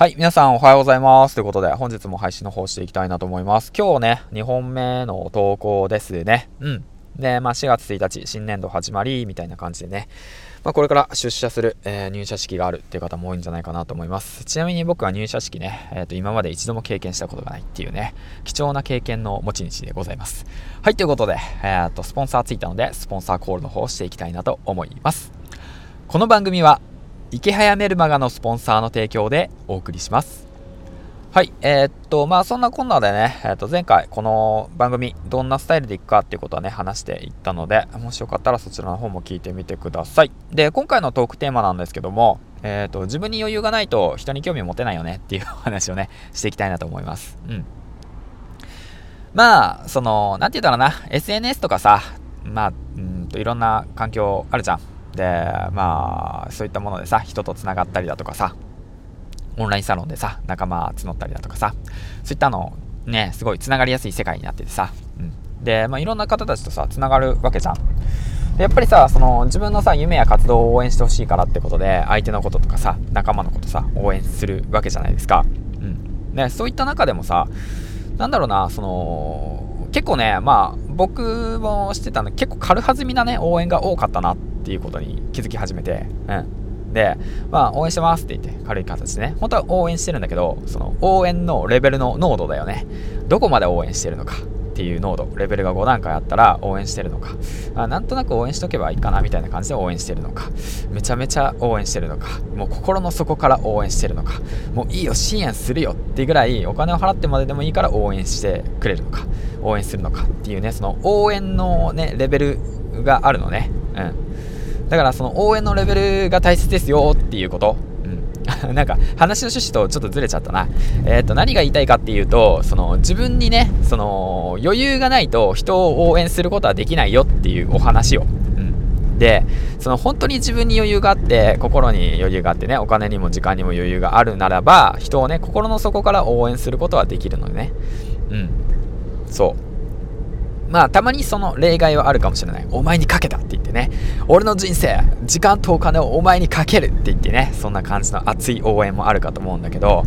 はい、皆さんおはようございます。ということで、本日も配信の方していきたいなと思います。今日ね、2本目の投稿ですね。うん。で、まあ、4月1日、新年度始まり、みたいな感じでね、まあ、これから出社する、えー、入社式があるっていう方も多いんじゃないかなと思います。ちなみに僕は入社式ね、えっ、ー、と、今まで一度も経験したことがないっていうね、貴重な経験の持ち主でございます。はい、ということで、えっ、ー、と、スポンサーついたので、スポンサーコールの方をしていきたいなと思います。この番組は、池早メルマガのスポンサーの提供でお送りします。はい、えー、っと、まあそんなこんなでね、えー、っと前回この番組どんなスタイルでいくかっていうことはね、話していったので、もしよかったらそちらの方も聞いてみてください。で、今回のトークテーマなんですけども、えー、っと、自分に余裕がないと人に興味を持てないよねっていう話をね、していきたいなと思います。うん。まあ、その、なんて言ったらな、SNS とかさ、まあ、うんといろんな環境あるじゃん。で、まあ、そういったものでさ、人と繋がったりだとかさ、オンラインサロンでさ、仲間募ったりだとかさ、そういったのね、すごい繋がりやすい世界になっててさ、うん。で、まあ、いろんな方たちとさ、繋がるわけじゃん。やっぱりさ、その自分のさ、夢や活動を応援してほしいからってことで、相手のこととかさ、仲間のことさ、応援するわけじゃないですか。うん。ね、そういった中でもさ、なんだろうな、その、結構ね、まあ、僕もしてたの結構軽はずみなね、応援が多かったなっっていうことに気づき始めて、うん。で、まあ、応援してますって言って、軽い形でね、本当は応援してるんだけど、その応援のレベルの濃度だよね。どこまで応援してるのかっていう濃度、レベルが5段階あったら応援してるのか、あなんとなく応援しとけばいいかなみたいな感じで応援してるのか、めちゃめちゃ応援してるのか、もう心の底から応援してるのか、もういいよ、支援するよっていうぐらい、お金を払ってまででもいいから応援してくれるのか、応援するのかっていうね、その応援のね、レベルがあるのね。うん。だからその応援のレベルが大切ですよっていうこと。うん。なんか話の趣旨とちょっとずれちゃったな。えっ、と、何が言いたいかっていうと、その自分にね、その余裕がないと人を応援することはできないよっていうお話を。うん。で、その本当に自分に余裕があって、心に余裕があってね、お金にも時間にも余裕があるならば、人をね、心の底から応援することはできるのでね。うん。そう。まあ、たまにその例外はあるかもしれない。お前にかけたって言ってね。俺の人生、時間とお金をお前にかけるって言ってね。そんな感じの熱い応援もあるかと思うんだけど、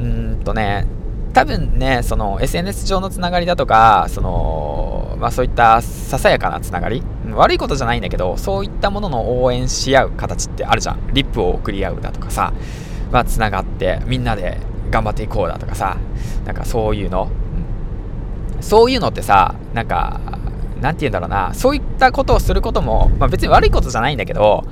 うーんとね、多分ね、その SNS 上のつながりだとか、その、まあそういったささやかなつながり、悪いことじゃないんだけど、そういったものの応援し合う形ってあるじゃん。リップを送り合うだとかさ、まあつながってみんなで頑張っていこうだとかさ、なんかそういうの、そういうのってさ、なんか、なんて言うんだろうな、そういったことをすることも、まあ、別に悪いことじゃないんだけど、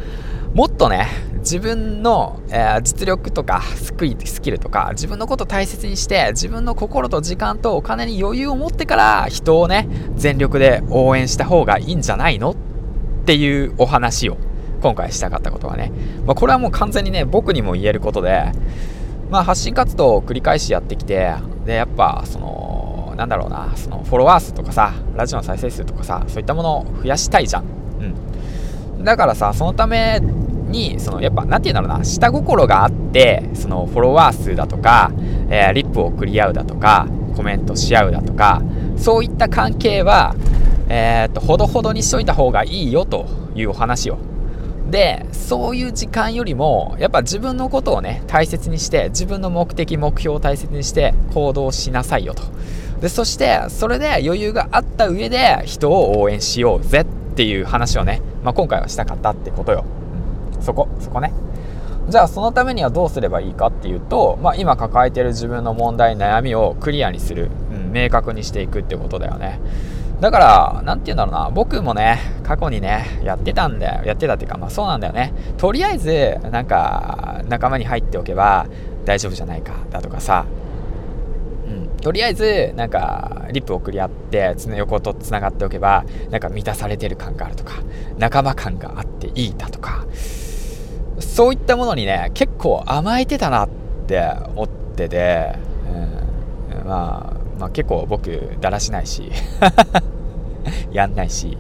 もっとね、自分の、えー、実力とかスキルとか、自分のことを大切にして、自分の心と時間とお金に余裕を持ってから人をね、全力で応援した方がいいんじゃないのっていうお話を今回したかったことはね、まあ、これはもう完全にね、僕にも言えることで、まあ、発信活動を繰り返しやってきて、で、やっぱ、その、なんだろうな、そのフォロワー数とかさ、ラジオの再生数とかさ、そういったものを増やしたいじゃん。うん。だからさ、そのために、そのやっぱ、なんて言うんだろうな、下心があって、そのフォロワー数だとか、えー、リップを送り合うだとか、コメントし合うだとか、そういった関係は、えー、っと、ほどほどにしといた方がいいよというお話をでそういう時間よりもやっぱ自分のことをね大切にして自分の目的目標を大切にして行動しなさいよとでそしてそれで余裕があった上で人を応援しようぜっていう話をね、まあ、今回はしたかったってことよ、うん、そこそこね。じゃあそのためにはどうすればいいかっていうと、まあ、今抱えてる自分の問題悩みをクリアにする、うん、明確にしていくってことだよね。だから、なんて言うんだろうな、僕もね、過去にね、やってたんだよ。やってたっていうか、まあそうなんだよね。とりあえず、なんか、仲間に入っておけば大丈夫じゃないか、だとかさ、とりあえず、なんか、リップ送り合って、つ横と繋がっておけば、なんか満たされてる感があるとか、仲間感があっていいだとか、そういったものにね、結構甘えてたなって思ってて、うん、まあ、まあ、結構僕だらしないし やんないし、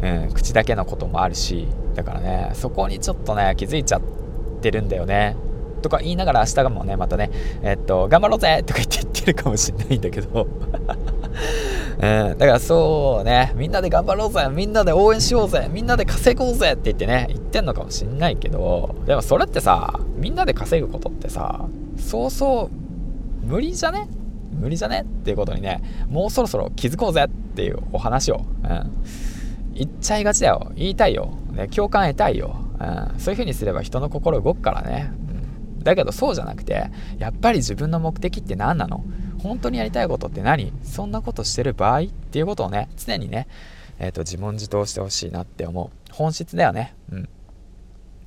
うん、口だけのこともあるしだからねそこにちょっとね気づいちゃってるんだよねとか言いながら明日がもねまたねえっと頑張ろうぜとか言って言ってるかもしれないんだけど。うん、だからそうね、みんなで頑張ろうぜ、みんなで応援しようぜ、みんなで稼ごうぜって言ってね、言ってんのかもしんないけど、でもそれってさ、みんなで稼ぐことってさ、そうそう無理じゃね？無理じゃね？っていうことにねもうそろそろ気づこうぜっていうお話を、うん、言っちゃいがちだよ。言いたいよ、ね、共感得たいよ、うん、そういう風にすれば人の心動くからね、だけどそうじゃなくてやっぱり自分の目的って何なの？本当にやりたいことって何？そんなことしてる場合っていうことをね常にね、えーと、自問自答してほしいなって思う。本質だよね。うん。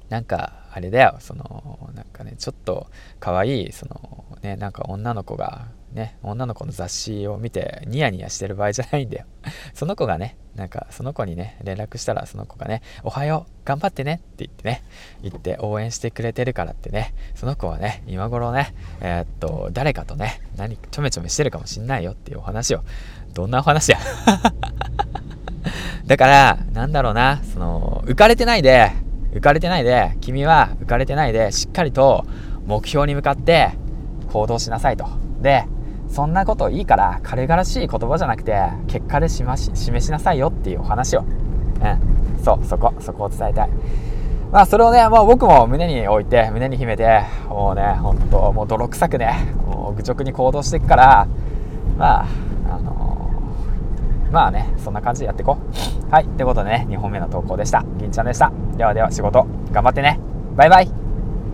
なんかあれだよ。そのなんかねちょっと可愛いそのねなんか女の子がね女の子の雑誌を見てニヤニヤしてる場合じゃないんだよ。その子がねなんかその子にね連絡したらその子がね「おはよう頑張ってね」って言ってね言って応援してくれてるからってねその子はね今頃ねえー、っと誰かとね何ちょめちょめしてるかもしんないよっていうお話をどんなお話や？だからなんだろうなその浮かれてないで浮かれてないで君は浮かれてないでしっかりと目標に向かって行動しなさいと。でそんなこといいから軽々しい言葉じゃなくて結果でしまし示しなさいよっていうお話を、うん、そうそこそこを伝えたい。まあそれをねもう僕も胸に置いて胸に秘めてもうね本当もう泥臭くねもう愚直に行動していくからまああのー、まあねそんな感じでやっていこう。はいということでね2本目の投稿でした。銀ちゃんでした。ではでは仕事頑張ってね。バイバイ。